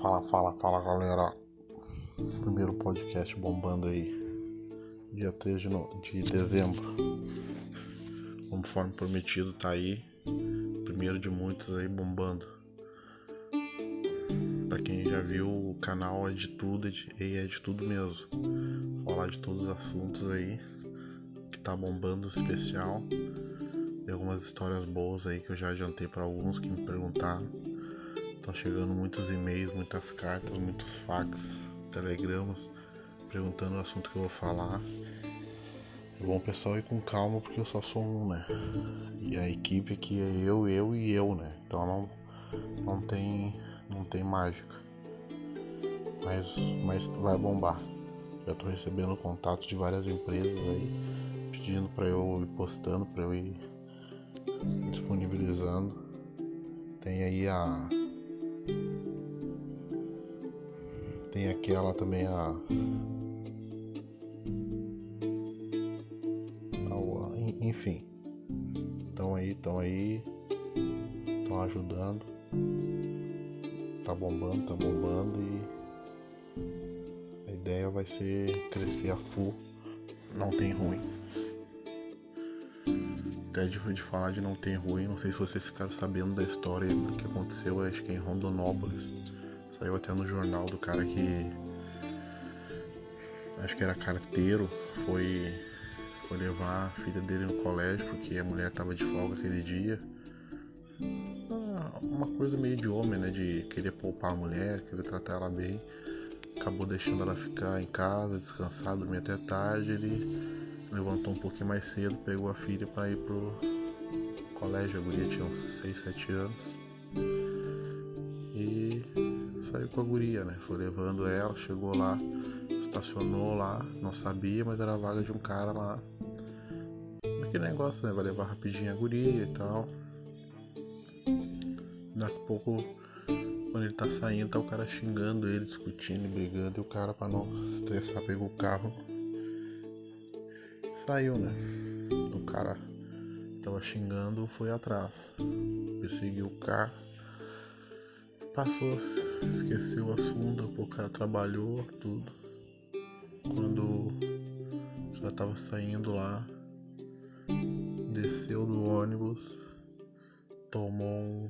Fala, fala, fala galera. Primeiro podcast bombando aí. Dia 3 de, no... de dezembro. Conforme prometido, tá aí. Primeiro de muitos aí bombando. Pra quem já viu, o canal é de tudo e é de tudo mesmo. Falar de todos os assuntos aí. Que tá bombando especial. Tem algumas histórias boas aí que eu já adiantei para alguns que me perguntaram. Estão chegando muitos e-mails, muitas cartas, muitos fax, telegramas perguntando o assunto que eu vou falar. É bom pessoal ir com calma porque eu só sou um, né? E a equipe aqui é eu, eu e eu, né? Então não, não tem não tem mágica. Mas, mas vai bombar. Já tô recebendo contatos de várias empresas aí pedindo para eu ir postando, para eu ir disponibilizando. Tem aí a tem aquela também a, enfim. Estão aí estão aí. Estão ajudando. Tá bombando tá bombando e a ideia vai ser crescer a full não tem ruim. Até de, de falar de não ter ruim não sei se vocês ficaram sabendo da história do que aconteceu acho que em Rondonópolis Saiu até no jornal do cara que. Acho que era carteiro, foi, foi levar a filha dele no colégio porque a mulher tava de folga aquele dia. Ah, uma coisa meio de homem, né? De querer poupar a mulher, querer tratar ela bem. Acabou deixando ela ficar em casa, descansar, dormir até tarde. Ele levantou um pouquinho mais cedo, pegou a filha para ir pro colégio. A guria tinha uns 6, 7 anos saiu com a guria, né? Foi levando ela, chegou lá, estacionou lá, não sabia, mas era a vaga de um cara lá. Aquele negócio, né? Vai levar rapidinho a guria e tal. Daqui a pouco, quando ele tá saindo, tá o cara xingando ele, discutindo, brigando, e o cara, pra não estressar, pegou o carro. Saiu, né? O cara tava xingando, foi atrás. Perseguiu o carro passou, esqueceu o assunto, o cara trabalhou, tudo. Quando já tava saindo lá, desceu do ônibus, tomou um.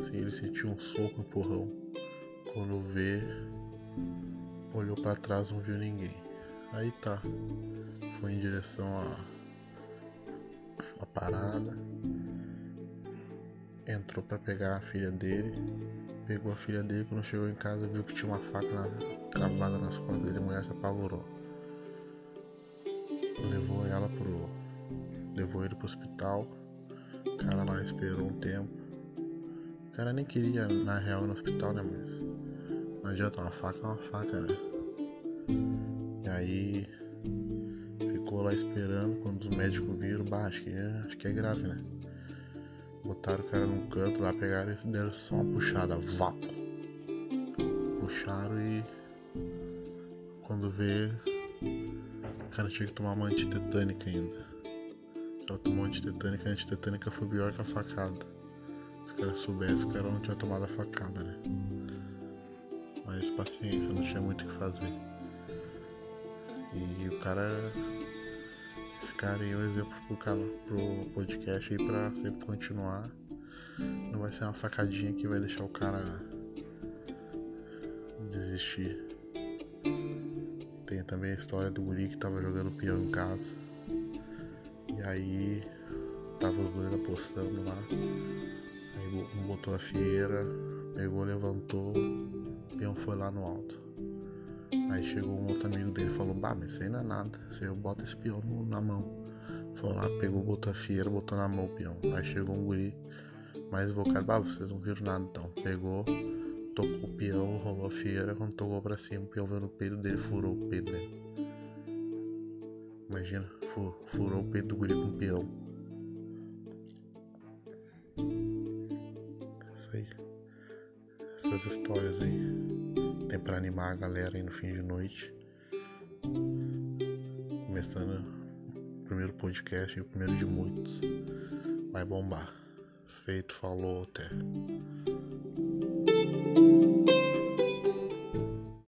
Assim, ele sentiu um soco no porrão. Quando vê, olhou para trás, não viu ninguém. Aí tá. Foi em direção à, à parada. Entrou para pegar a filha dele Pegou a filha dele, quando chegou em casa viu que tinha uma faca na, cravada nas costas dele, a mulher se apavorou. Levou ela pro. Levou ele pro hospital. O cara lá esperou um tempo. O cara nem queria na real ir no hospital, né? Mas não adianta, uma faca é uma faca, né? E aí ficou lá esperando quando os médicos viram, bah, acho que é, acho que é grave, né? Botaram o cara num canto lá, pegaram e deram só uma puxada, vapo. Puxaram e. Quando vê. O cara tinha que tomar uma antitetânica ainda. Ela tomou antitetânica, a antitetânica foi pior que a facada. Se o cara soubesse, o cara não tinha tomado a facada, né? Mas paciência, não tinha muito o que fazer. E o cara esse cara é um exemplo pro, pro podcast aí pra sempre continuar. Não vai ser uma facadinha que vai deixar o cara desistir. Tem também a história do guri que tava jogando peão em casa. E aí tava os dois apostando lá. Aí um botou a fieira, pegou, levantou, o peão foi lá no alto. Aí chegou um outro amigo dele e falou, bah, mas isso aí não é nada. Você bota esse peão na mão. Foi lá, pegou, botou a fieira, botou na mão o peão. Aí chegou um guri mais invocado, bah, vocês não viram nada então. Pegou, tocou o peão, rolou a fieira, quando tocou pra cima, o peão veio no peito dele furou o peito dele. Imagina, furou o peito do guri com o peão. Isso aí. Essas histórias aí tem para animar a galera aí no fim de noite. Começando o primeiro podcast, o primeiro de muitos. Vai bombar. Feito, falou, até.